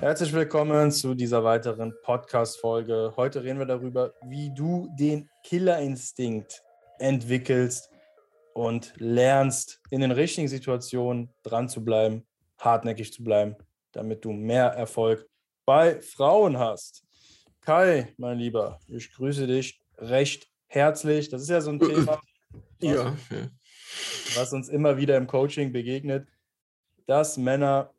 Herzlich willkommen zu dieser weiteren Podcast-Folge. Heute reden wir darüber, wie du den Killerinstinkt entwickelst und lernst, in den richtigen Situationen dran zu bleiben, hartnäckig zu bleiben, damit du mehr Erfolg bei Frauen hast. Kai, mein Lieber, ich grüße dich recht herzlich. Das ist ja so ein Thema, was, ja. was uns immer wieder im Coaching begegnet, dass Männer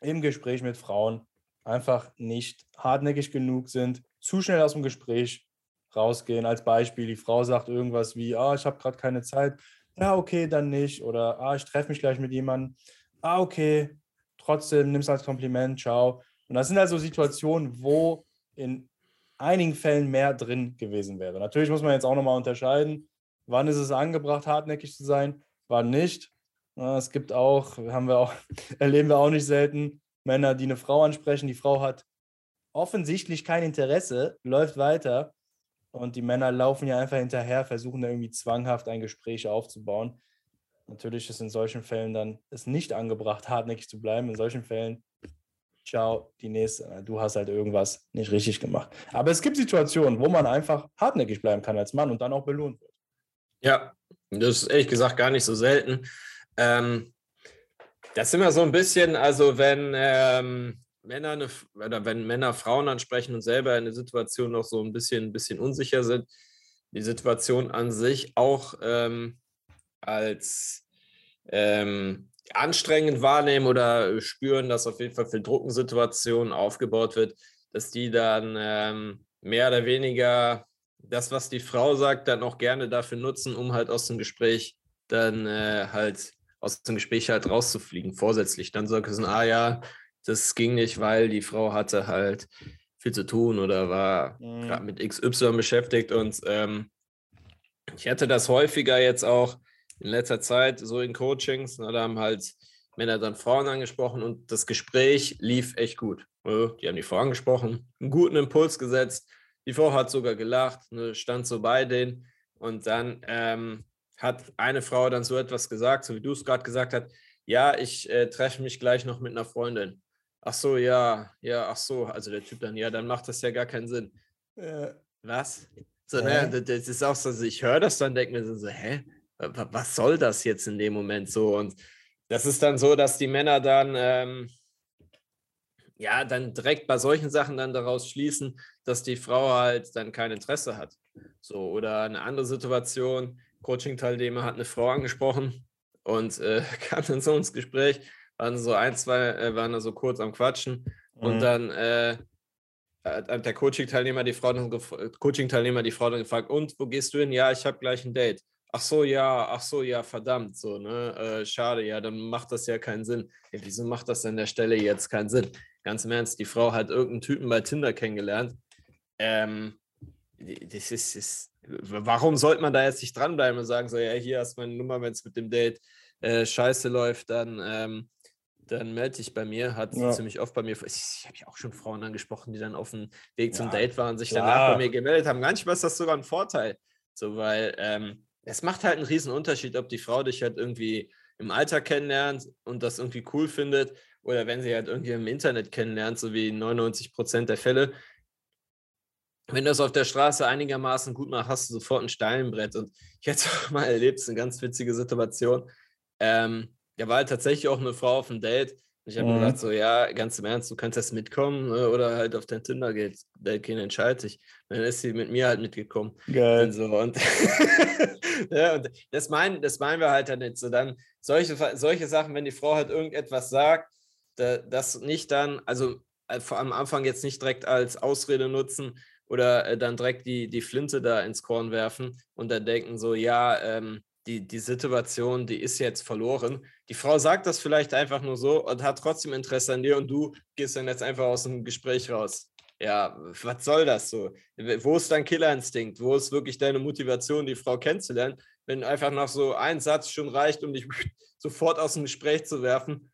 im Gespräch mit Frauen einfach nicht hartnäckig genug sind, zu schnell aus dem Gespräch rausgehen. Als Beispiel, die Frau sagt irgendwas wie, ah, ich habe gerade keine Zeit. Ja, okay, dann nicht. Oder, ah, ich treffe mich gleich mit jemandem. Ah, okay, trotzdem, nimm es als Kompliment, ciao. Und das sind also Situationen, wo in einigen Fällen mehr drin gewesen wäre. Natürlich muss man jetzt auch nochmal unterscheiden, wann ist es angebracht, hartnäckig zu sein, wann nicht. Es gibt auch, haben wir auch, erleben wir auch nicht selten, Männer, die eine Frau ansprechen. Die Frau hat offensichtlich kein Interesse, läuft weiter und die Männer laufen ja einfach hinterher, versuchen da irgendwie zwanghaft ein Gespräch aufzubauen. Natürlich ist in solchen Fällen dann es nicht angebracht, hartnäckig zu bleiben. In solchen Fällen, ciao, die nächste. Du hast halt irgendwas nicht richtig gemacht. Aber es gibt Situationen, wo man einfach hartnäckig bleiben kann als Mann und dann auch belohnt wird. Ja, das ist ehrlich gesagt gar nicht so selten. Ähm, das ist immer so ein bisschen, also wenn ähm, Männer eine, oder wenn Männer Frauen ansprechen und selber in der Situation noch so ein bisschen, ein bisschen unsicher sind, die Situation an sich auch ähm, als ähm, anstrengend wahrnehmen oder spüren, dass auf jeden Fall für Druckensituationen aufgebaut wird, dass die dann ähm, mehr oder weniger das, was die Frau sagt, dann auch gerne dafür nutzen, um halt aus dem Gespräch dann äh, halt aus dem Gespräch halt rauszufliegen, vorsätzlich. Dann sagen sie, ah ja, das ging nicht, weil die Frau hatte halt viel zu tun oder war mhm. gerade mit XY beschäftigt. Und ähm, ich hatte das häufiger jetzt auch in letzter Zeit so in Coachings. Na, da haben halt Männer dann Frauen angesprochen und das Gespräch lief echt gut. Die haben die Frau angesprochen, einen guten Impuls gesetzt. Die Frau hat sogar gelacht, ne, stand so bei denen. Und dann ähm, hat eine Frau dann so etwas gesagt, so wie du es gerade gesagt hast, ja, ich äh, treffe mich gleich noch mit einer Freundin. Ach so, ja, ja, ach so, also der Typ dann, ja, dann macht das ja gar keinen Sinn. Äh, Was? So, ne, das ist auch so, also ich höre das dann, denke mir so, hä, was soll das jetzt in dem Moment so? Und das ist dann so, dass die Männer dann, ähm, ja, dann direkt bei solchen Sachen dann daraus schließen, dass die Frau halt dann kein Interesse hat. So, oder eine andere Situation, Coaching-Teilnehmer hat eine Frau angesprochen und äh, kam dann so ins Gespräch, waren so ein, zwei, äh, waren da so kurz am Quatschen mhm. und dann äh, hat der Coaching-Teilnehmer die Frau dann Coaching-Teilnehmer die Frau dann gefragt, und wo gehst du hin? Ja, ich habe gleich ein Date. Ach so, ja, ach so, ja, verdammt, so, ne? Äh, schade, ja, dann macht das ja keinen Sinn. Ja, wieso macht das an der Stelle jetzt keinen Sinn? Ganz im Ernst, die Frau hat irgendeinen Typen bei Tinder kennengelernt. Ähm, das ist, ist, warum sollte man da jetzt nicht dranbleiben und sagen, so, ja, hier hast du meine Nummer, wenn es mit dem Date äh, scheiße läuft, dann, ähm, dann melde dich bei mir. Hat ja. ziemlich oft bei mir, ich habe ja auch schon Frauen angesprochen, die dann auf dem Weg zum ja, Date waren, sich danach bei mir gemeldet haben. Manchmal ist das sogar ein Vorteil, so, weil ähm, es macht halt einen riesen Unterschied, ob die Frau dich halt irgendwie im Alter kennenlernt und das irgendwie cool findet oder wenn sie halt irgendwie im Internet kennenlernt, so wie 99 Prozent der Fälle, wenn du das auf der Straße einigermaßen gut machst, hast du sofort ein Steinbrett. Und ich hätte auch mal erlebt, eine ganz witzige Situation. Ähm, da war halt tatsächlich auch eine Frau auf dem Date. Und ich habe mhm. mir gedacht, so, ja, ganz im Ernst, du kannst jetzt mitkommen ne, oder halt auf dein Tinder geht. Date gehen, entscheide ich. dann ist sie mit mir halt mitgekommen. Geil. Und, so. und, ja, und das, meinen, das meinen wir halt dann nicht. So dann solche, solche Sachen, wenn die Frau halt irgendetwas sagt, da, das nicht dann, also äh, vor am Anfang jetzt nicht direkt als Ausrede nutzen, oder äh, dann direkt die, die Flinte da ins Korn werfen und dann denken so, ja, ähm, die, die Situation, die ist jetzt verloren. Die Frau sagt das vielleicht einfach nur so und hat trotzdem Interesse an dir und du gehst dann jetzt einfach aus dem Gespräch raus. Ja, was soll das so? Wo ist dein Killerinstinkt? Wo ist wirklich deine Motivation, die Frau kennenzulernen? Wenn einfach noch so ein Satz schon reicht, um dich sofort aus dem Gespräch zu werfen,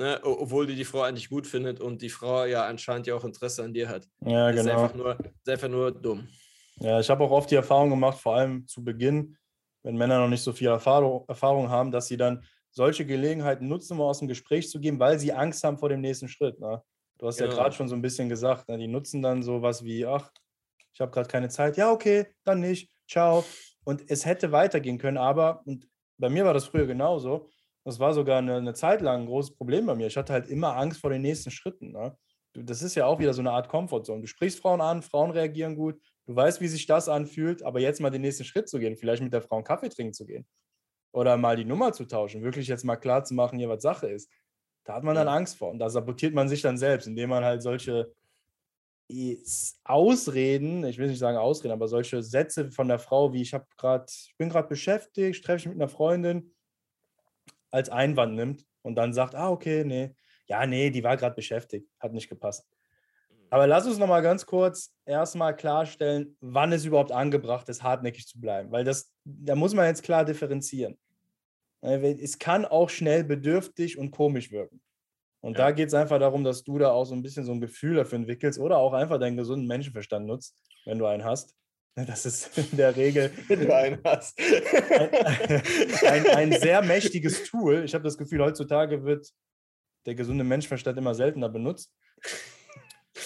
Ne, obwohl die die Frau eigentlich gut findet und die Frau ja anscheinend ja auch Interesse an dir hat. Ja, das genau. Ist einfach nur, ist einfach nur dumm. Ja, ich habe auch oft die Erfahrung gemacht, vor allem zu Beginn, wenn Männer noch nicht so viel Erfahrung, Erfahrung haben, dass sie dann solche Gelegenheiten nutzen, um aus dem Gespräch zu gehen, weil sie Angst haben vor dem nächsten Schritt. Ne? Du hast genau. ja gerade schon so ein bisschen gesagt, ne, die nutzen dann sowas wie, ach, ich habe gerade keine Zeit. Ja, okay, dann nicht. Ciao. Und es hätte weitergehen können, aber, und bei mir war das früher genauso, das war sogar eine, eine Zeit lang ein großes Problem bei mir. Ich hatte halt immer Angst vor den nächsten Schritten. Ne? Das ist ja auch wieder so eine Art Komfortzone. Du sprichst Frauen an, Frauen reagieren gut, du weißt, wie sich das anfühlt, aber jetzt mal den nächsten Schritt zu gehen, vielleicht mit der Frau einen Kaffee trinken zu gehen oder mal die Nummer zu tauschen, wirklich jetzt mal klar zu machen, hier was Sache ist. Da hat man dann Angst vor und da sabotiert man sich dann selbst, indem man halt solche Ausreden, ich will nicht sagen Ausreden, aber solche Sätze von der Frau, wie ich habe gerade, ich bin gerade beschäftigt, treffe ich mit einer Freundin, als Einwand nimmt und dann sagt, ah, okay, nee, ja, nee, die war gerade beschäftigt, hat nicht gepasst. Aber lass uns noch mal ganz kurz erstmal klarstellen, wann es überhaupt angebracht ist, hartnäckig zu bleiben, weil das, da muss man jetzt klar differenzieren. Es kann auch schnell bedürftig und komisch wirken. Und ja. da geht es einfach darum, dass du da auch so ein bisschen so ein Gefühl dafür entwickelst oder auch einfach deinen gesunden Menschenverstand nutzt, wenn du einen hast. Das ist in der Regel ein, ein, ein sehr mächtiges Tool. Ich habe das Gefühl, heutzutage wird der gesunde Menschenverstand immer seltener benutzt.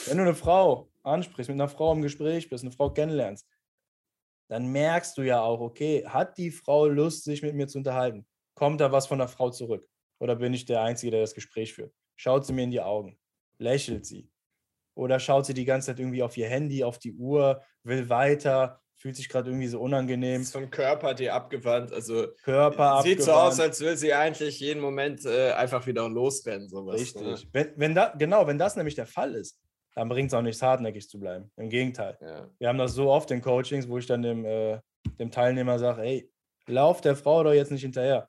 Wenn du eine Frau ansprichst, mit einer Frau im Gespräch bist, eine Frau kennenlernst, dann merkst du ja auch, okay, hat die Frau Lust, sich mit mir zu unterhalten? Kommt da was von der Frau zurück? Oder bin ich der Einzige, der das Gespräch führt? Schaut sie mir in die Augen? Lächelt sie? Oder schaut sie die ganze Zeit irgendwie auf ihr Handy, auf die Uhr, will weiter, fühlt sich gerade irgendwie so unangenehm. Ist vom Körper die abgewandt, also Körper sieht abgewandt. so aus, als will sie eigentlich jeden Moment äh, einfach wieder losrennen. Sowas, Richtig. Ne? Wenn, wenn da, genau, wenn das nämlich der Fall ist, dann bringt es auch nichts, hartnäckig zu bleiben. Im Gegenteil. Ja. Wir haben das so oft in Coachings, wo ich dann dem, äh, dem Teilnehmer sage, hey, lauf der Frau doch jetzt nicht hinterher.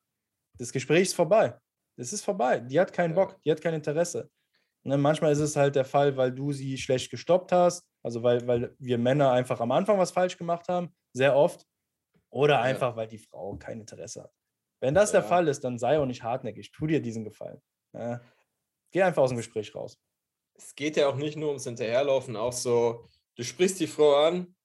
Das Gespräch ist vorbei. Es ist vorbei. Die hat keinen Bock, die hat kein Interesse. Ne, manchmal ist es halt der Fall, weil du sie schlecht gestoppt hast, also weil, weil wir Männer einfach am Anfang was falsch gemacht haben, sehr oft. Oder einfach, weil die Frau kein Interesse hat. Wenn das ja. der Fall ist, dann sei auch nicht hartnäckig. Tu dir diesen Gefallen. Ja. Geh einfach aus dem Gespräch raus. Es geht ja auch nicht nur ums Hinterherlaufen, auch so, du sprichst die Frau an,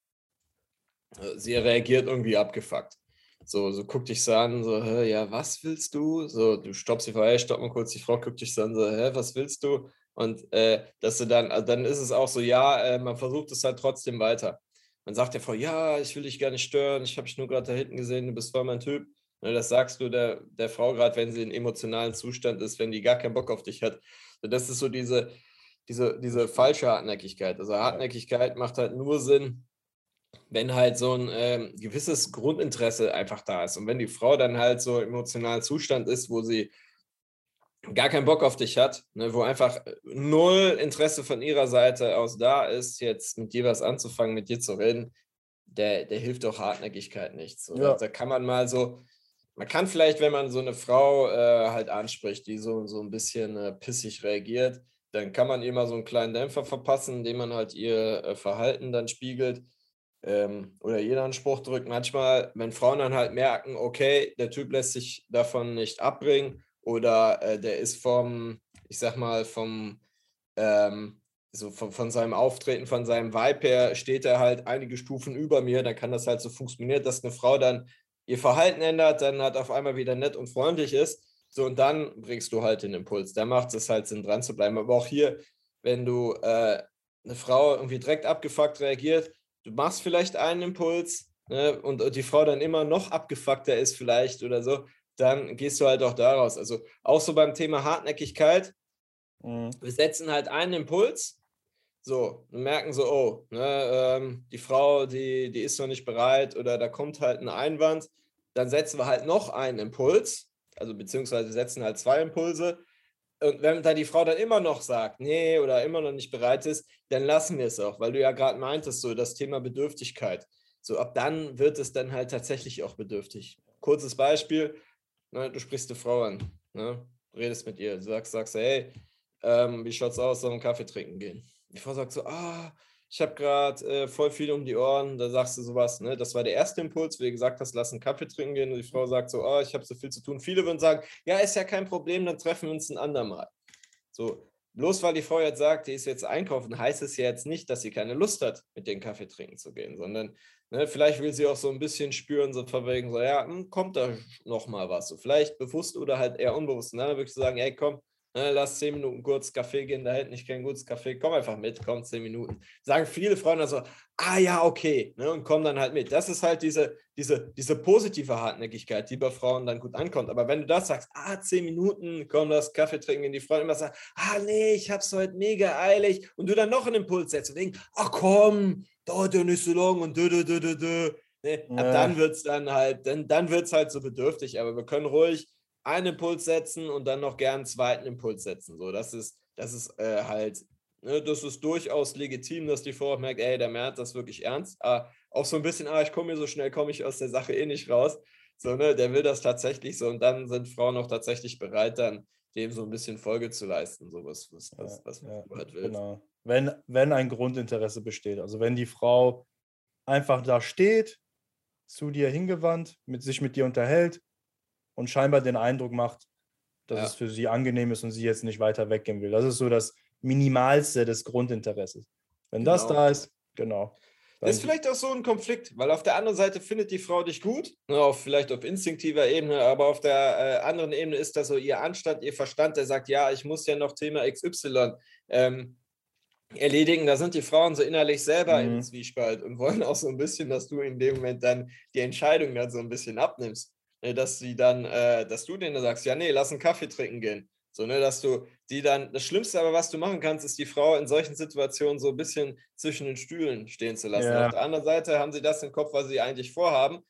sie reagiert irgendwie abgefuckt. So, so guckt dich so an, so, hä, ja, was willst du? So, du stoppst sie vor, hey, stopp mal kurz, die Frau guckt dich so an, so, hä, was willst du? Und äh, dass du dann, also dann ist es auch so, ja, äh, man versucht es halt trotzdem weiter. Man sagt der Frau, ja, ich will dich gar nicht stören, ich habe dich nur gerade da hinten gesehen, du bist voll mein Typ. Und ne, das sagst du der, der Frau gerade, wenn sie in emotionalen Zustand ist, wenn die gar keinen Bock auf dich hat. Das ist so diese, diese, diese falsche Hartnäckigkeit. Also Hartnäckigkeit macht halt nur Sinn, wenn halt so ein äh, gewisses Grundinteresse einfach da ist. Und wenn die Frau dann halt so im emotionalen Zustand ist, wo sie gar keinen Bock auf dich hat, ne, wo einfach null Interesse von ihrer Seite aus da ist, jetzt mit dir was anzufangen, mit dir zu reden, der, der hilft auch Hartnäckigkeit nichts. Ja. Da kann man mal so, man kann vielleicht, wenn man so eine Frau äh, halt anspricht, die so, so ein bisschen äh, pissig reagiert, dann kann man ihr mal so einen kleinen Dämpfer verpassen, indem man halt ihr äh, Verhalten dann spiegelt ähm, oder jeder einen Spruch drückt. Manchmal, wenn Frauen dann halt merken, okay, der Typ lässt sich davon nicht abbringen oder äh, der ist vom, ich sag mal, vom, ähm, so von, von, seinem Auftreten, von seinem Vibe her, steht er halt einige Stufen über mir, dann kann das halt so funktionieren, dass eine Frau dann ihr Verhalten ändert, dann halt auf einmal wieder nett und freundlich ist. So, und dann bringst du halt den Impuls. Da macht es halt Sinn, dran zu bleiben. Aber auch hier, wenn du äh, eine Frau irgendwie direkt abgefuckt reagiert, du machst vielleicht einen Impuls ne, und die Frau dann immer noch abgefuckter ist vielleicht oder so, dann gehst du halt auch daraus. Also auch so beim Thema Hartnäckigkeit, mhm. wir setzen halt einen Impuls, so, und merken so, oh, ne, ähm, die Frau, die, die ist noch nicht bereit oder da kommt halt ein Einwand, dann setzen wir halt noch einen Impuls, also beziehungsweise setzen halt zwei Impulse und wenn da die Frau dann immer noch sagt, nee, oder immer noch nicht bereit ist, dann lassen wir es auch, weil du ja gerade meintest, so das Thema Bedürftigkeit. So ab dann wird es dann halt tatsächlich auch bedürftig. Kurzes Beispiel, ne, du sprichst eine Frau an, ne, redest mit ihr, sagst, sagst, hey, ähm, wie schaut's aus, sollen wir einen Kaffee trinken gehen? Die Frau sagt so, ah, ich habe gerade äh, voll viel um die Ohren, da sagst du sowas, ne? Das war der erste Impuls, wie gesagt hast, lass einen Kaffee trinken gehen. Und die Frau sagt so, oh, ich habe so viel zu tun. Viele würden sagen, ja, ist ja kein Problem, dann treffen wir uns ein andermal. So, bloß weil die Frau jetzt sagt, die ist jetzt einkaufen, heißt es ja jetzt nicht, dass sie keine Lust hat, mit den Kaffee trinken zu gehen, sondern ne, vielleicht will sie auch so ein bisschen spüren, so verwegen, so, ja, hm, kommt da noch mal was. So, vielleicht bewusst oder halt eher unbewusst. Und dann wirklich sagen, ey, komm, Ne, lass zehn Minuten kurz Kaffee gehen, da hält nicht kein gutes Kaffee, komm einfach mit, komm zehn Minuten. Sagen viele Freunde so, ah ja, okay, ne, und kommen dann halt mit. Das ist halt diese, diese, diese positive Hartnäckigkeit, die bei Frauen dann gut ankommt. Aber wenn du das sagst, ah, zehn Minuten, komm, das Kaffee trinken, in die Freunde immer sagen, ah nee, ich hab's heute mega eilig und du dann noch einen Impuls setzt und denkst, ach komm, dauert ja nicht so lang und dö, dö, dö, dö, dö. Nee, ja. ab dann wird es dann halt, dann, dann wird es halt so bedürftig, aber wir können ruhig einen Impuls setzen und dann noch gern einen zweiten Impuls setzen. So, das ist, das ist äh, halt, ne, das ist durchaus legitim, dass die Frau merkt, ey, der merkt das wirklich ernst. Aber auch so ein bisschen, ah, ich komme hier so schnell, komme ich aus der Sache eh nicht raus. So, ne, der will das tatsächlich so und dann sind Frauen auch tatsächlich bereit, dann dem so ein bisschen Folge zu leisten, so was, was, was, ja, was ja, halt will. Genau. Wenn, wenn ein Grundinteresse besteht. Also wenn die Frau einfach da steht, zu dir hingewandt, mit sich mit dir unterhält und scheinbar den Eindruck macht, dass ja. es für sie angenehm ist und sie jetzt nicht weiter weggehen will. Das ist so das Minimalste des Grundinteresses. Wenn genau. das da ist, genau. Das ist vielleicht auch so ein Konflikt, weil auf der anderen Seite findet die Frau dich gut, ne, auf, vielleicht auf instinktiver Ebene, aber auf der äh, anderen Ebene ist das so ihr Anstand, ihr Verstand, der sagt, ja, ich muss ja noch Thema XY ähm, erledigen. Da sind die Frauen so innerlich selber mhm. im Zwiespalt und wollen auch so ein bisschen, dass du in dem Moment dann die Entscheidung dann so ein bisschen abnimmst. Ne, dass sie dann, äh, dass du denen sagst, ja, nee, lass einen Kaffee trinken gehen. So, ne, dass du die dann, das Schlimmste aber, was du machen kannst, ist die Frau in solchen Situationen so ein bisschen zwischen den Stühlen stehen zu lassen. Ja. Auf der anderen Seite haben sie das im Kopf, was sie eigentlich vorhaben,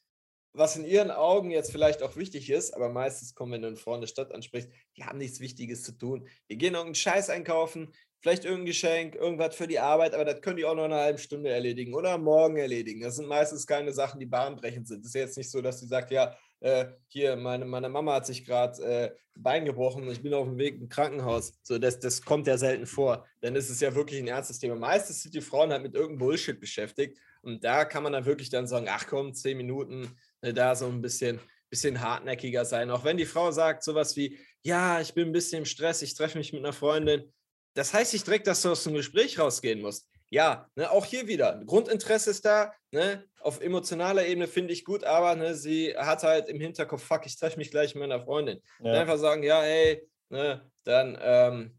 was in ihren Augen jetzt vielleicht auch wichtig ist, aber meistens kommen, wenn du eine Frau in der Stadt ansprichst, die haben nichts Wichtiges zu tun. Die gehen irgendeinen Scheiß einkaufen, vielleicht irgendein Geschenk, irgendwas für die Arbeit, aber das können die auch noch eine halbe Stunde erledigen oder morgen erledigen. Das sind meistens keine Sachen, die bahnbrechend sind. Es ist jetzt nicht so, dass sie sagt, ja, äh, hier, meine, meine Mama hat sich gerade äh, Bein gebrochen und ich bin auf dem Weg im Krankenhaus. So, das, das kommt ja selten vor. Dann ist es ja wirklich ein ernstes Thema. Meistens sind die Frauen halt mit irgendeinem Bullshit beschäftigt. Und da kann man dann wirklich dann sagen, ach komm, zehn Minuten, äh, da so ein bisschen, bisschen hartnäckiger sein. Auch wenn die Frau sagt sowas wie, ja, ich bin ein bisschen im Stress, ich treffe mich mit einer Freundin, das heißt nicht direkt, dass du aus dem Gespräch rausgehen musst. Ja, ne, auch hier wieder. Grundinteresse ist da. Ne, auf emotionaler Ebene finde ich gut, aber ne, sie hat halt im Hinterkopf, fuck, ich treffe mich gleich mit meiner Freundin. Ja. Einfach sagen, ja, hey, ne, dann ähm,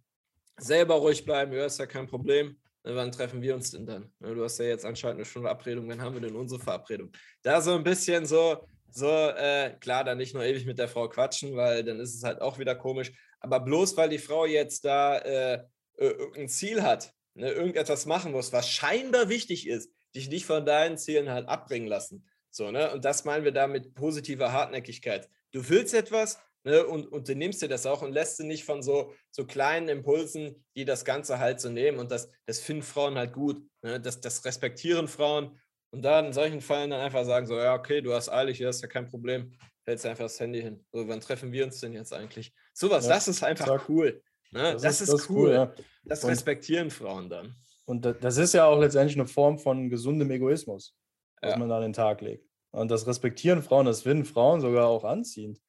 selber ruhig bleiben, ja, ist ja kein Problem. Ne, wann treffen wir uns denn dann? Ne, du hast ja jetzt anscheinend eine Stunde Verabredung, wann haben wir denn unsere Verabredung? Da so ein bisschen so, so, äh, klar, dann nicht nur ewig mit der Frau quatschen, weil dann ist es halt auch wieder komisch. Aber bloß weil die Frau jetzt da äh, äh, irgendein Ziel hat, ne, irgendetwas machen muss, was scheinbar wichtig ist, dich nicht von deinen Zielen halt abbringen lassen. So, ne? Und das meinen wir da mit positiver Hartnäckigkeit. Du willst etwas ne, und, und du nimmst dir das auch und lässt du nicht von so, so kleinen Impulsen, die das Ganze halt so nehmen. Und das, das finden Frauen halt gut. Ne? Das, das respektieren Frauen. Und dann in solchen Fällen dann einfach sagen: so, ja, okay, du hast eilig, das ist ja kein Problem. Hältst einfach das Handy hin. So, wann treffen wir uns denn jetzt eigentlich? Sowas, ja, das ist einfach sag. cool. Ne? Das, das, ist, das, cool. cool ja. Das und, respektieren Frauen dann. Und das ist ja auch letztendlich eine Form von gesundem Egoismus, was ja. man an den Tag legt. Und das respektieren Frauen, das finden Frauen sogar auch anziehend.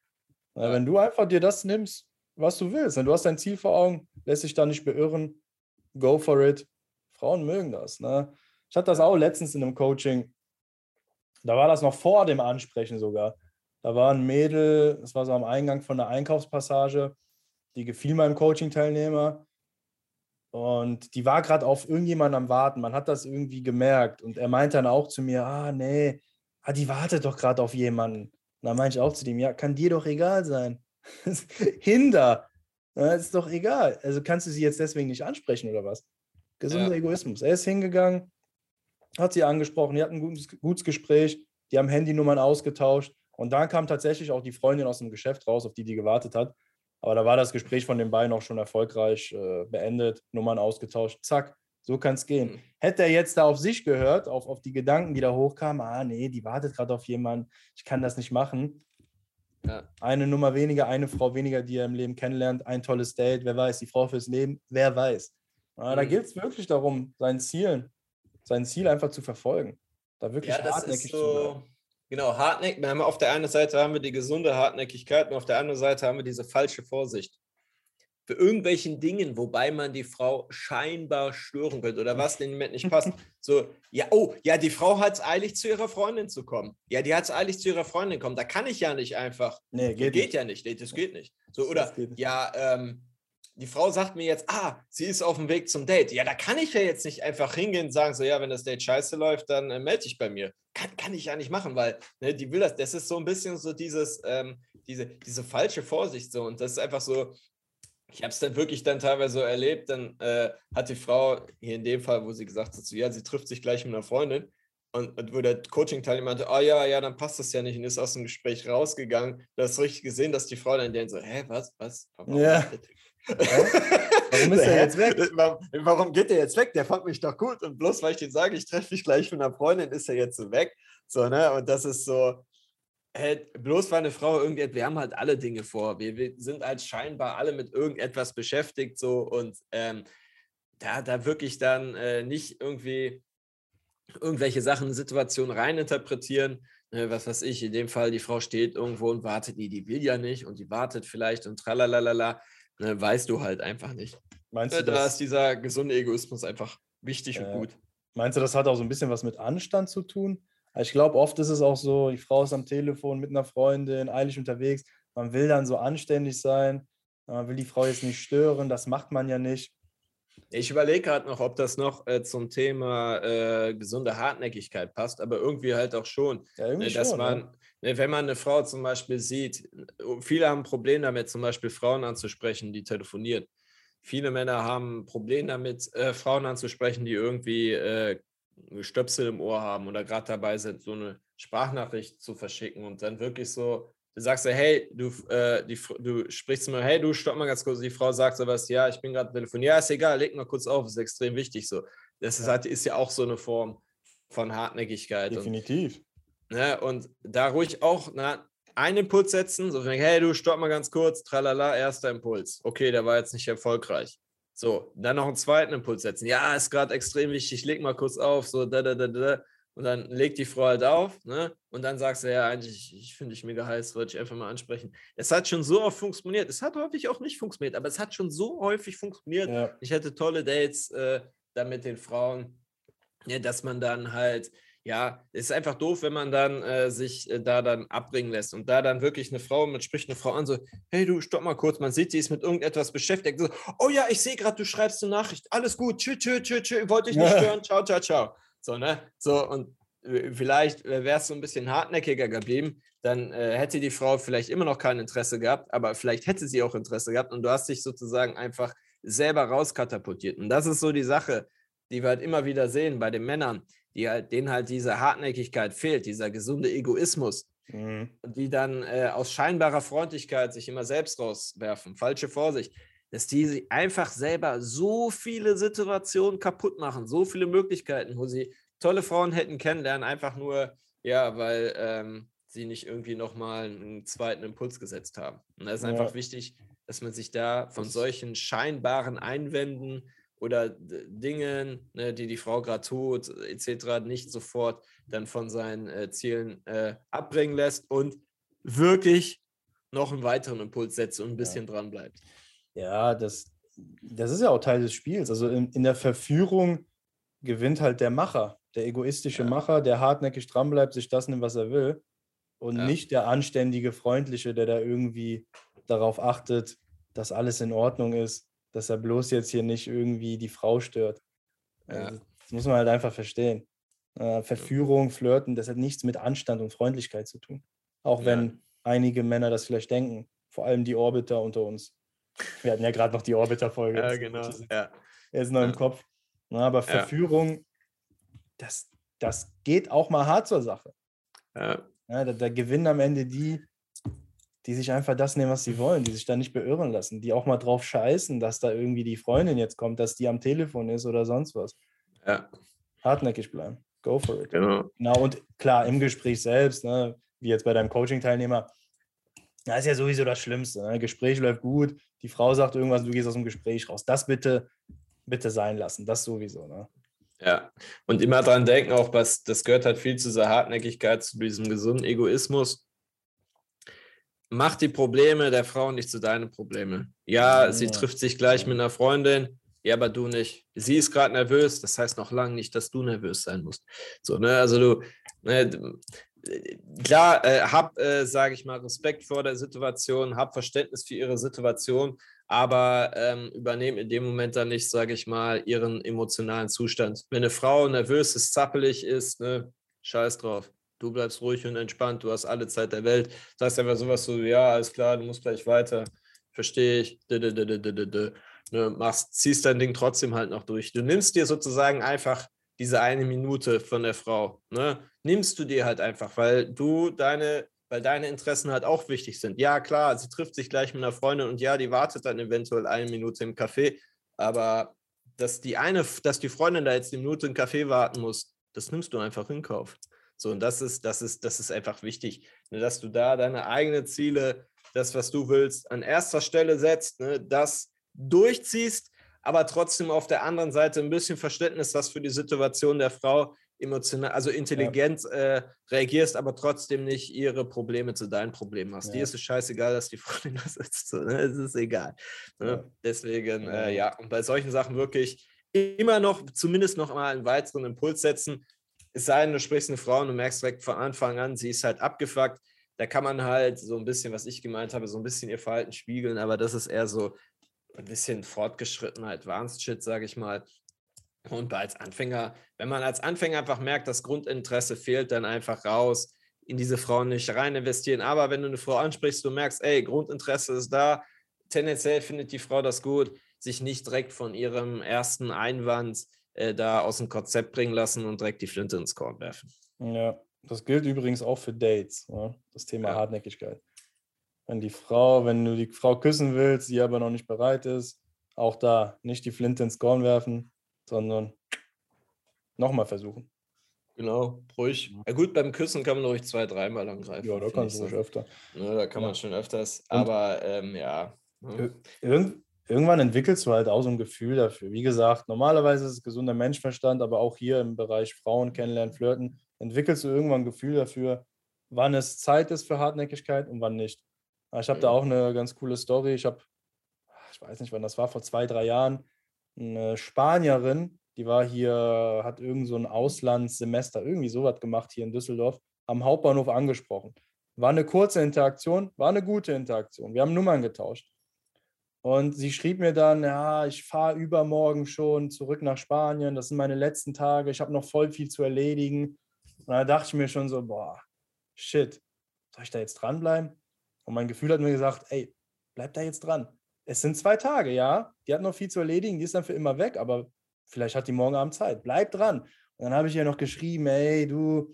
Ja. Wenn du einfach dir das nimmst, was du willst, wenn du hast dein Ziel vor Augen, lässt dich da nicht beirren, go for it. Frauen mögen das. Ne? Ich hatte das auch letztens in einem Coaching. Da war das noch vor dem Ansprechen sogar. Da war ein Mädel, das war so am Eingang von der Einkaufspassage die gefiel meinem Coaching-Teilnehmer. Und die war gerade auf irgendjemanden am Warten. Man hat das irgendwie gemerkt. Und er meinte dann auch zu mir: Ah, nee, ah, die wartet doch gerade auf jemanden. Und dann meinte ich auch zu dem: Ja, kann dir doch egal sein. Hinder. Ja, ist doch egal. Also kannst du sie jetzt deswegen nicht ansprechen oder was? Gesunder ja. Egoismus. Er ist hingegangen, hat sie angesprochen, die hatten ein gutes, gutes Gespräch, die haben Handynummern ausgetauscht. Und dann kam tatsächlich auch die Freundin aus dem Geschäft raus, auf die die gewartet hat. Aber da war das Gespräch von den beiden auch schon erfolgreich äh, beendet, Nummern ausgetauscht, zack, so kann es gehen. Mhm. Hätte er jetzt da auf sich gehört, auf, auf die Gedanken, die da hochkamen, ah nee, die wartet gerade auf jemanden, ich kann das nicht machen. Ja. Eine Nummer weniger, eine Frau weniger, die er im Leben kennenlernt, ein tolles Date, wer weiß, die Frau fürs Leben, wer weiß. Aber mhm. Da geht es wirklich darum, sein Ziel, sein Ziel einfach zu verfolgen. Da wirklich ja, hartnäckig so, zu bleiben. Genau, hartnäckig. Wir haben auf der einen Seite haben wir die gesunde Hartnäckigkeit und auf der anderen Seite haben wir diese falsche Vorsicht. Für irgendwelchen Dingen, wobei man die Frau scheinbar stören könnte oder was dem Moment nicht passt. So, ja, oh, ja, die Frau hat es eilig, zu ihrer Freundin zu kommen. Ja, die hat es eilig, zu ihrer Freundin zu kommen. Da kann ich ja nicht einfach. Nee, geht, geht nicht. ja nicht. Nee, das geht nicht. So, oder, ja, ähm, die Frau sagt mir jetzt, ah, sie ist auf dem Weg zum Date. Ja, da kann ich ja jetzt nicht einfach hingehen und sagen, so, ja, wenn das Date scheiße läuft, dann äh, melde dich bei mir. Kann, kann ich ja nicht machen, weil ne, die will das, das ist so ein bisschen so dieses, ähm, diese, diese falsche Vorsicht so. Und das ist einfach so, ich habe es dann wirklich dann teilweise so erlebt, dann äh, hat die Frau, hier in dem Fall, wo sie gesagt hat, so, ja, sie trifft sich gleich mit einer Freundin, und, und, wo der Coaching-Teilnehmer meinte, oh ja, ja, dann passt das ja nicht und ist aus dem Gespräch rausgegangen. Du hast richtig gesehen, dass die Frau dann denkt so, hä, was, was? Warum ja. Warum ist er jetzt weg? Warum, warum geht der jetzt weg? Der fand mich doch gut und bloß weil ich dir sage, ich treffe mich gleich mit einer Freundin, ist er jetzt so weg. So, ne? Und das ist so, hey, bloß weil eine Frau irgendwie, wir haben halt alle Dinge vor. Wir, wir sind halt scheinbar alle mit irgendetwas beschäftigt so und ähm, da, da wirklich dann äh, nicht irgendwie irgendwelche Sachen, Situationen reininterpretieren. Ne, was weiß ich, in dem Fall, die Frau steht irgendwo und wartet, die, die will ja nicht und die wartet vielleicht und tralalala ne, weißt du halt einfach nicht. Meinst du, da ist dieser gesunde Egoismus einfach wichtig äh, und gut. Meinst du, das hat auch so ein bisschen was mit Anstand zu tun? Ich glaube, oft ist es auch so, die Frau ist am Telefon mit einer Freundin, eilig unterwegs. Man will dann so anständig sein. Man will die Frau jetzt nicht stören. Das macht man ja nicht. Ich überlege gerade noch, ob das noch äh, zum Thema äh, gesunde Hartnäckigkeit passt, aber irgendwie halt auch schon. Ja, irgendwie ne, dass schon, man, ja. Ne, wenn man eine Frau zum Beispiel sieht, viele haben ein Problem damit, zum Beispiel Frauen anzusprechen, die telefonieren. Viele Männer haben ein Problem damit, äh, Frauen anzusprechen, die irgendwie äh, Stöpsel im Ohr haben oder gerade dabei sind, so eine Sprachnachricht zu verschicken und dann wirklich so du sagst ja, hey, du, äh, die, du sprichst immer, hey, du stopp mal ganz kurz. Die Frau sagt so was, ja, ich bin gerade telefoniert. Ja, ist egal, leg mal kurz auf, ist extrem wichtig so. Das ist, halt, ist ja auch so eine Form von Hartnäckigkeit. Definitiv. Und, ne, und da ruhig auch na, einen Impuls setzen, so hey, du stopp mal ganz kurz, tralala, erster Impuls. Okay, der war jetzt nicht erfolgreich. So, dann noch einen zweiten Impuls setzen. Ja, ist gerade extrem wichtig, leg mal kurz auf, so da, da, da, da. Und dann legt die Frau halt auf, ne? Und dann sagst du, ja, eigentlich, ich finde dich mega heiß, wollte ich einfach mal ansprechen. Es hat schon so oft funktioniert. Es hat häufig auch nicht funktioniert, aber es hat schon so häufig funktioniert. Ja. Ich hatte tolle Dates äh, da mit den Frauen, ja, dass man dann halt, ja, es ist einfach doof, wenn man dann äh, sich äh, da dann abbringen lässt und da dann wirklich eine Frau, man spricht eine Frau an, so, hey du, stopp mal kurz, man sieht, die ist mit irgendetwas beschäftigt. So, oh ja, ich sehe gerade, du schreibst eine Nachricht, alles gut, tschüss, tschüss, tschüss, tschüss, wollte ich nicht stören, ciao, ciao, ciao. So, ne? So, und äh, vielleicht wäre es so ein bisschen hartnäckiger geblieben, dann äh, hätte die Frau vielleicht immer noch kein Interesse gehabt, aber vielleicht hätte sie auch Interesse gehabt und du hast dich sozusagen einfach selber rauskatapultiert. Und das ist so die Sache, die wir halt immer wieder sehen bei den Männern, die halt, denen halt diese Hartnäckigkeit fehlt, dieser gesunde Egoismus, mhm. die dann äh, aus scheinbarer Freundlichkeit sich immer selbst rauswerfen. Falsche Vorsicht dass die einfach selber so viele Situationen kaputt machen, so viele Möglichkeiten, wo sie tolle Frauen hätten kennenlernen, einfach nur, ja, weil ähm, sie nicht irgendwie nochmal einen zweiten Impuls gesetzt haben. Und das ist ja. einfach wichtig, dass man sich da von solchen scheinbaren Einwänden oder Dingen, ne, die die Frau gerade tut, etc., nicht sofort dann von seinen äh, Zielen äh, abbringen lässt und wirklich noch einen weiteren Impuls setzt und ein bisschen ja. dran bleibt. Ja, das, das ist ja auch Teil des Spiels. Also in, in der Verführung gewinnt halt der Macher, der egoistische ja. Macher, der hartnäckig dranbleibt, sich das nimmt, was er will. Und ja. nicht der anständige, freundliche, der da irgendwie darauf achtet, dass alles in Ordnung ist, dass er bloß jetzt hier nicht irgendwie die Frau stört. Ja. Also, das muss man halt einfach verstehen. Äh, Verführung, Flirten, das hat nichts mit Anstand und Freundlichkeit zu tun. Auch wenn einige Männer das vielleicht denken, vor allem die Orbiter unter uns. Wir hatten ja gerade noch die Orbiter-Folge. Ja, genau. Ja. Er ist noch im Kopf. Na, aber Verführung, das, das geht auch mal hart zur Sache. Ja. Ja, da, da, gewinnen am Ende die, die sich einfach das nehmen, was sie wollen, die sich da nicht beirren lassen, die auch mal drauf scheißen, dass da irgendwie die Freundin jetzt kommt, dass die am Telefon ist oder sonst was. Ja. Hartnäckig bleiben. Go for it. Genau. Genau, und klar, im Gespräch selbst, ne, wie jetzt bei deinem Coaching-Teilnehmer, das ist ja sowieso das Schlimmste. Ne? Gespräch läuft gut, die Frau sagt irgendwas, du gehst aus dem Gespräch raus. Das bitte, bitte sein lassen, das sowieso. Ne? Ja, und immer dran denken, auch was, das gehört halt viel zu dieser Hartnäckigkeit, zu diesem gesunden Egoismus. Mach die Probleme der Frau nicht zu deinen Problemen. Ja, ja. sie trifft sich gleich mit einer Freundin, ja, aber du nicht. Sie ist gerade nervös, das heißt noch lange nicht, dass du nervös sein musst. So, ne, also du, ne, klar, äh, hab, äh, sage ich mal, Respekt vor der Situation, hab Verständnis für ihre Situation, aber ähm, übernehmen in dem Moment dann nicht, sage ich mal, ihren emotionalen Zustand. Wenn eine Frau nervös ist, zappelig ist, ne, scheiß drauf. Du bleibst ruhig und entspannt, du hast alle Zeit der Welt. Heißt einfach sowas so, ja, alles klar, du musst gleich weiter. Verstehe ich. Ne, machst, ziehst dein Ding trotzdem halt noch durch. Du nimmst dir sozusagen einfach diese eine Minute von der Frau, ne, nimmst du dir halt einfach, weil du deine, weil deine Interessen halt auch wichtig sind. Ja, klar, sie trifft sich gleich mit einer Freundin und ja, die wartet dann eventuell eine Minute im Café, aber dass die eine, dass die Freundin da jetzt eine Minute im Café warten muss, das nimmst du einfach in Kauf. So, und das ist, das ist, das ist einfach wichtig, ne, dass du da deine eigenen Ziele, das, was du willst, an erster Stelle setzt, ne, das durchziehst aber trotzdem auf der anderen Seite ein bisschen Verständnis hast für die Situation der Frau, emotional, also intelligent ja. äh, reagierst, aber trotzdem nicht ihre Probleme zu deinen Problemen hast. Ja. Dir ist es scheißegal, dass die Freundin da sitzt. So, ne? Es ist egal. Ne? Ja. Deswegen, äh, ja, und bei solchen Sachen wirklich immer noch, zumindest noch mal einen weiteren Impuls setzen. Es sei denn, du sprichst eine Frau und du merkst direkt von Anfang an, sie ist halt abgefuckt. Da kann man halt so ein bisschen, was ich gemeint habe, so ein bisschen ihr Verhalten spiegeln, aber das ist eher so, ein bisschen fortgeschrittener Advanced Shit, sage ich mal. Und als Anfänger, wenn man als Anfänger einfach merkt, das Grundinteresse fehlt, dann einfach raus, in diese Frauen nicht rein investieren. Aber wenn du eine Frau ansprichst, du merkst, ey, Grundinteresse ist da, tendenziell findet die Frau das gut, sich nicht direkt von ihrem ersten Einwand äh, da aus dem Konzept bringen lassen und direkt die Flinte ins Korn werfen. Ja, das gilt übrigens auch für Dates, ne? das Thema ja. Hartnäckigkeit. Wenn die Frau, wenn du die Frau küssen willst, die aber noch nicht bereit ist, auch da nicht die Flinte ins Korn werfen, sondern nochmal versuchen. Genau, ruhig. Ja gut, beim Küssen kann man ruhig zwei, dreimal angreifen. Ja, da kannst du ruhig öfter. Ja, da kann ja. man schon öfters, aber ähm, ja. Ne? Irgend, irgendwann entwickelst du halt auch so ein Gefühl dafür. Wie gesagt, normalerweise ist es gesunder Menschverstand, aber auch hier im Bereich Frauen kennenlernen, flirten, entwickelst du irgendwann ein Gefühl dafür, wann es Zeit ist für Hartnäckigkeit und wann nicht. Ich habe da auch eine ganz coole Story. Ich habe, ich weiß nicht, wann das war, vor zwei, drei Jahren, eine Spanierin, die war hier, hat irgend so ein Auslandssemester, irgendwie sowas gemacht hier in Düsseldorf, am Hauptbahnhof angesprochen. War eine kurze Interaktion, war eine gute Interaktion. Wir haben Nummern getauscht. Und sie schrieb mir dann, ja, ich fahre übermorgen schon zurück nach Spanien, das sind meine letzten Tage, ich habe noch voll viel zu erledigen. Und da dachte ich mir schon so, boah, shit, soll ich da jetzt dranbleiben? Und mein Gefühl hat mir gesagt, ey, bleib da jetzt dran. Es sind zwei Tage, ja. Die hat noch viel zu erledigen, die ist dann für immer weg, aber vielleicht hat die morgen Abend Zeit. Bleib dran. Und dann habe ich ihr noch geschrieben, ey, du,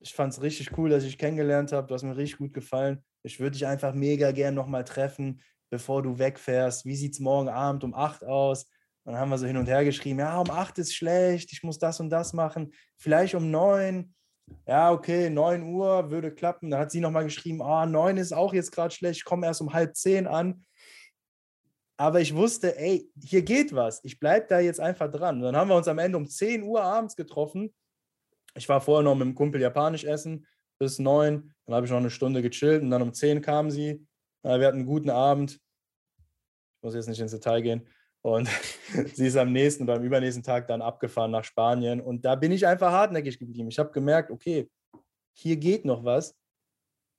ich fand es richtig cool, dass ich dich kennengelernt habe. Du hast mir richtig gut gefallen. Ich würde dich einfach mega gern nochmal treffen, bevor du wegfährst. Wie sieht es morgen Abend um 8 aus? Und dann haben wir so hin und her geschrieben, ja, um 8 ist schlecht, ich muss das und das machen. Vielleicht um 9 ja, okay, 9 Uhr würde klappen. Dann hat sie nochmal geschrieben, ah, 9 ist auch jetzt gerade schlecht, ich komme erst um halb 10 an. Aber ich wusste, ey, hier geht was. Ich bleibe da jetzt einfach dran. Und dann haben wir uns am Ende um 10 Uhr abends getroffen. Ich war vorher noch mit dem Kumpel japanisch essen bis 9. Dann habe ich noch eine Stunde gechillt und dann um 10 kam sie. Wir hatten einen guten Abend. Ich muss jetzt nicht ins Detail gehen. Und sie ist am nächsten oder am übernächsten Tag dann abgefahren nach Spanien. Und da bin ich einfach hartnäckig geblieben. Ich habe gemerkt, okay, hier geht noch was.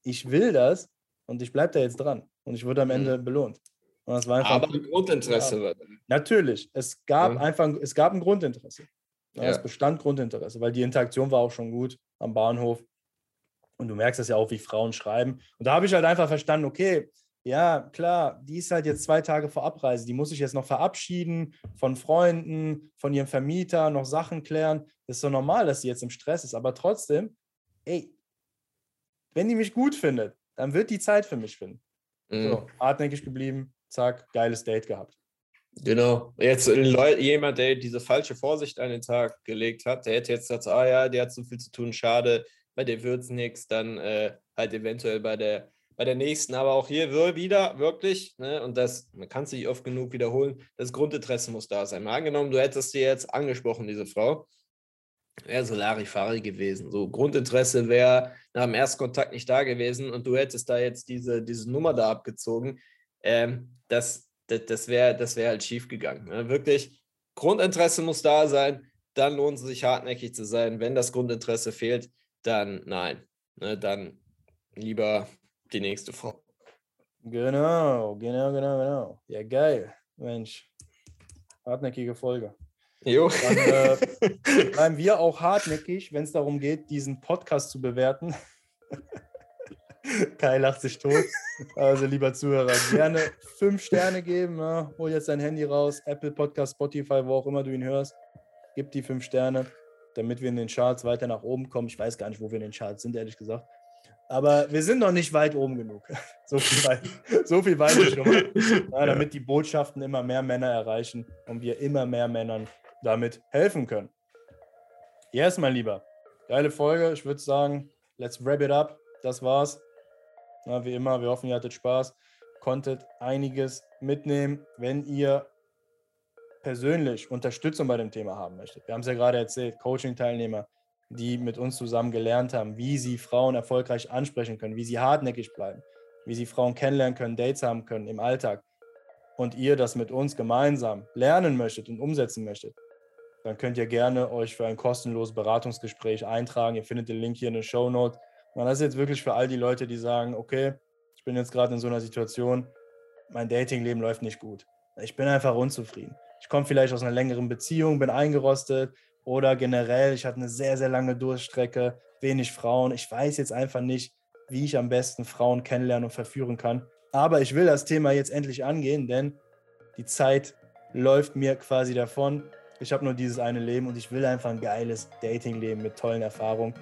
Ich will das und ich bleibe da jetzt dran. Und ich wurde am Ende mhm. belohnt. Aber ein Grundinteresse. Ja, natürlich. Es gab ja. einfach, es gab ein Grundinteresse. Ja, es bestand Grundinteresse, weil die Interaktion war auch schon gut am Bahnhof. Und du merkst das ja auch, wie Frauen schreiben. Und da habe ich halt einfach verstanden, okay, ja, klar, die ist halt jetzt zwei Tage vor Abreise. Die muss sich jetzt noch verabschieden von Freunden, von ihrem Vermieter, noch Sachen klären. Das ist so normal, dass sie jetzt im Stress ist. Aber trotzdem, ey, wenn die mich gut findet, dann wird die Zeit für mich finden. Mhm. So, hartnäckig geblieben, zack, geiles Date gehabt. Genau. Jetzt äh, jemand, der diese falsche Vorsicht an den Tag gelegt hat, der hätte jetzt gesagt, ah ja, der hat so viel zu tun, schade, bei der wird es nichts, dann äh, halt eventuell bei der bei der nächsten. Aber auch hier wieder wirklich, ne, und das, man kann es nicht oft genug wiederholen, das Grundinteresse muss da sein. Mal angenommen, du hättest sie jetzt angesprochen, diese Frau, wäre so Larifari gewesen. So Grundinteresse wäre nach dem Erstkontakt nicht da gewesen und du hättest da jetzt diese, diese Nummer da abgezogen. Ähm, das das, das wäre das wär halt schief gegangen. Ne? Wirklich, Grundinteresse muss da sein, dann lohnt es sich hartnäckig zu sein. Wenn das Grundinteresse fehlt, dann nein. ne, dann lieber die nächste Frau. Genau, genau, genau, genau. Ja, geil. Mensch. Hartnäckige Folge. Jo. Dann äh, bleiben wir auch hartnäckig, wenn es darum geht, diesen Podcast zu bewerten. Kai lacht sich tot. Also, lieber Zuhörer, gerne fünf Sterne geben. Ja. Hol jetzt dein Handy raus, Apple Podcast, Spotify, wo auch immer du ihn hörst. Gib die fünf Sterne, damit wir in den Charts weiter nach oben kommen. Ich weiß gar nicht, wo wir in den Charts sind, ehrlich gesagt. Aber wir sind noch nicht weit oben genug. So viel weit, so viel weit schon mal. Ja, damit die Botschaften immer mehr Männer erreichen und wir immer mehr Männern damit helfen können. Yes, mein Lieber. Geile Folge. Ich würde sagen, let's wrap it up. Das war's. Na, wie immer, wir hoffen, ihr hattet Spaß, konntet einiges mitnehmen, wenn ihr persönlich Unterstützung bei dem Thema haben möchtet. Wir haben es ja gerade erzählt, Coaching-Teilnehmer, die mit uns zusammen gelernt haben, wie sie Frauen erfolgreich ansprechen können, wie sie hartnäckig bleiben, wie sie Frauen kennenlernen können, Dates haben können im Alltag und ihr das mit uns gemeinsam lernen möchtet und umsetzen möchtet, dann könnt ihr gerne euch für ein kostenloses Beratungsgespräch eintragen. Ihr findet den Link hier in der Show Note. Und das ist jetzt wirklich für all die Leute, die sagen, okay, ich bin jetzt gerade in so einer Situation, mein Datingleben läuft nicht gut. Ich bin einfach unzufrieden. Ich komme vielleicht aus einer längeren Beziehung, bin eingerostet oder generell, ich hatte eine sehr, sehr lange Durchstrecke, wenig Frauen. Ich weiß jetzt einfach nicht, wie ich am besten Frauen kennenlernen und verführen kann. Aber ich will das Thema jetzt endlich angehen, denn die Zeit läuft mir quasi davon. Ich habe nur dieses eine Leben und ich will einfach ein geiles Datingleben mit tollen Erfahrungen.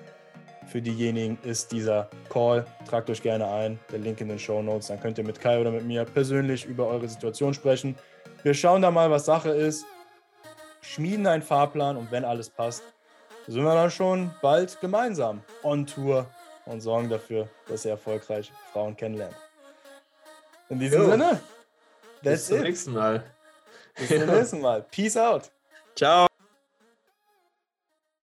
Für diejenigen ist dieser Call. Tragt euch gerne ein. Der Link in den Show Notes. Dann könnt ihr mit Kai oder mit mir persönlich über eure Situation sprechen. Wir schauen da mal, was Sache ist. Schmieden einen Fahrplan und wenn alles passt, sind wir dann schon bald gemeinsam on Tour und sorgen dafür, dass ihr erfolgreich Frauen kennenlernt. In diesem Jo. Sinne, Bis that's zum it. nächsten Mal. Bis zum nächsten Mal. Peace out. Ciao.